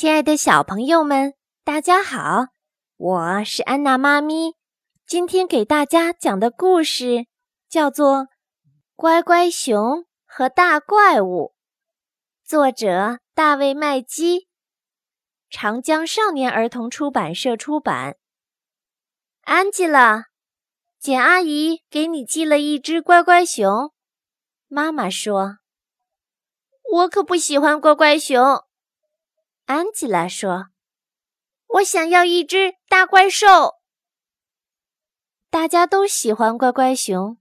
亲爱的小朋友们，大家好！我是安娜妈咪。今天给大家讲的故事叫做《乖乖熊和大怪物》，作者大卫·麦基，长江少年儿童出版社出版。安吉拉，简阿姨给你寄了一只乖乖熊。妈妈说：“我可不喜欢乖乖熊。”安吉拉说：“我想要一只大怪兽。”大家都喜欢乖乖熊。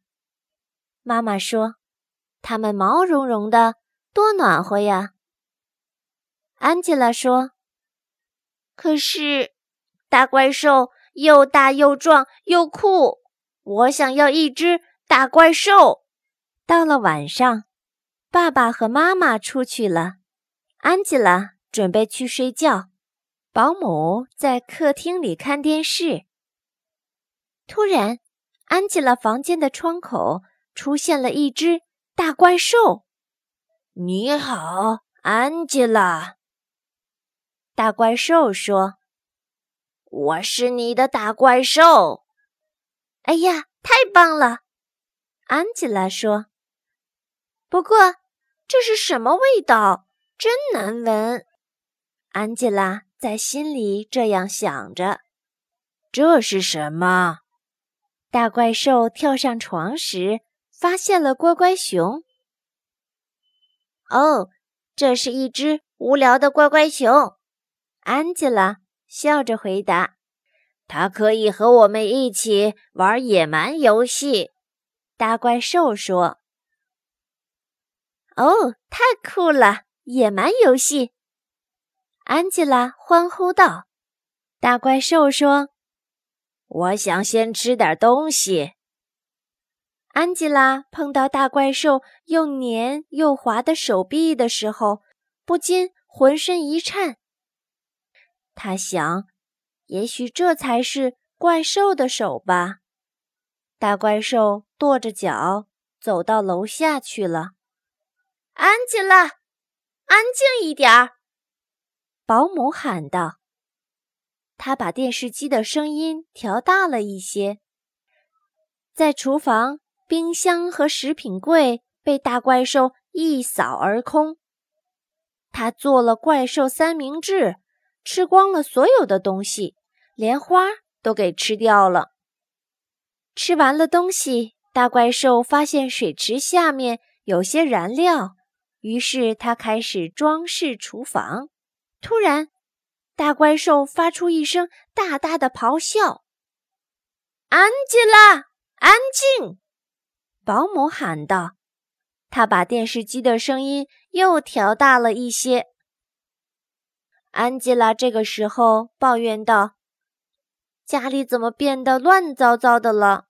妈妈说：“它们毛茸茸的，多暖和呀。”安吉拉说：“可是，大怪兽又大又壮又酷，我想要一只大怪兽。”到了晚上，爸爸和妈妈出去了。安吉拉。准备去睡觉，保姆在客厅里看电视。突然，安吉拉房间的窗口出现了一只大怪兽。“你好，安吉拉。”大怪兽说，“我是你的大怪兽。”“哎呀，太棒了！”安吉拉说。“不过，这是什么味道？真难闻。”安吉拉在心里这样想着：“这是什么？”大怪兽跳上床时，发现了乖乖熊。哦，这是一只无聊的乖乖熊。安吉拉笑着回答：“它可以和我们一起玩野蛮游戏。”大怪兽说：“哦，太酷了！野蛮游戏。”安吉拉欢呼道：“大怪兽说，我想先吃点东西。”安吉拉碰到大怪兽又黏又滑的手臂的时候，不禁浑身一颤。他想，也许这才是怪兽的手吧。大怪兽跺着脚走到楼下去了。安吉拉，安静一点儿。保姆喊道：“他把电视机的声音调大了一些。”在厨房，冰箱和食品柜被大怪兽一扫而空。他做了怪兽三明治，吃光了所有的东西，连花都给吃掉了。吃完了东西，大怪兽发现水池下面有些燃料，于是他开始装饰厨房。突然，大怪兽发出一声大大的咆哮。“安吉拉，安静！”保姆喊道。他把电视机的声音又调大了一些。安吉拉这个时候抱怨道：“家里怎么变得乱糟糟的了？”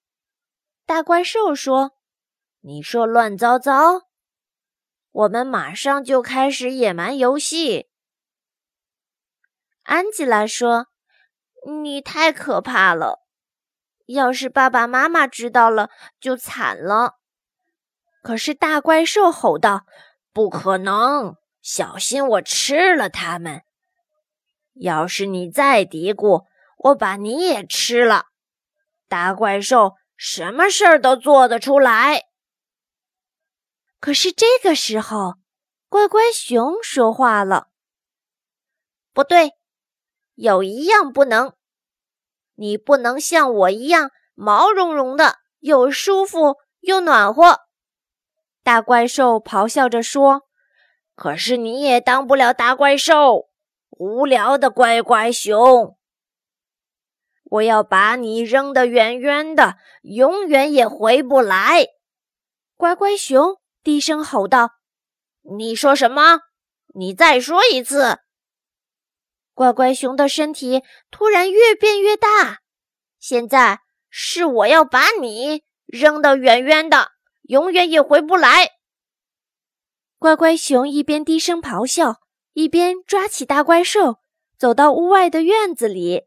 大怪兽说：“你说乱糟糟？我们马上就开始野蛮游戏。”安吉拉说：“你太可怕了，要是爸爸妈妈知道了，就惨了。”可是大怪兽吼道：“不可能！小心我吃了他们！要是你再嘀咕，我把你也吃了。”大怪兽什么事儿都做得出来。可是这个时候，乖乖熊说话了：“不对。”有一样不能，你不能像我一样毛茸茸的，又舒服又暖和。大怪兽咆哮着说：“可是你也当不了大怪兽，无聊的乖乖熊！我要把你扔得远远的，永远也回不来。”乖乖熊低声吼道：“你说什么？你再说一次。”乖乖熊的身体突然越变越大，现在是我要把你扔得远远的，永远也回不来。乖乖熊一边低声咆哮，一边抓起大怪兽，走到屋外的院子里。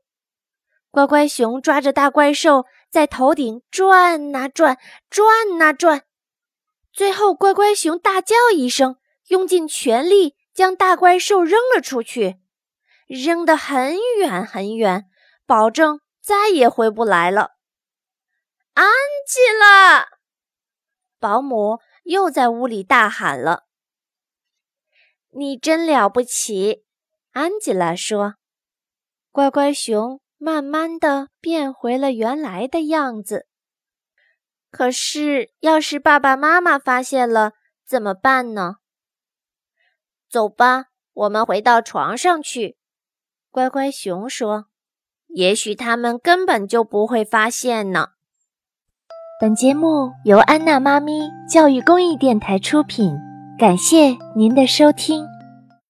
乖乖熊抓着大怪兽在头顶转呐转，转呐转，最后乖乖熊大叫一声，用尽全力将大怪兽扔了出去。扔得很远很远，保证再也回不来了。安吉拉，保姆又在屋里大喊了：“你真了不起！”安吉拉说。乖乖熊慢慢的变回了原来的样子。可是，要是爸爸妈妈发现了怎么办呢？走吧，我们回到床上去。乖乖熊说：“也许他们根本就不会发现呢。”本节目由安娜妈咪教育公益电台出品，感谢您的收听。